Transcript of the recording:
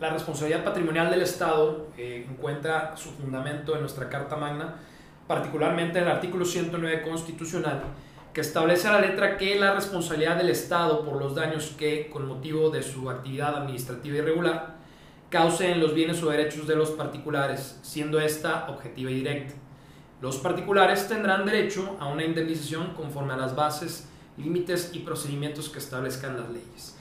la responsabilidad patrimonial del Estado eh, encuentra su fundamento en nuestra Carta Magna, particularmente en el artículo 109 constitucional, que establece a la letra que la responsabilidad del Estado por los daños que, con motivo de su actividad administrativa irregular, causen los bienes o derechos de los particulares, siendo esta objetiva y directa. Los particulares tendrán derecho a una indemnización conforme a las bases, límites y procedimientos que establezcan las leyes.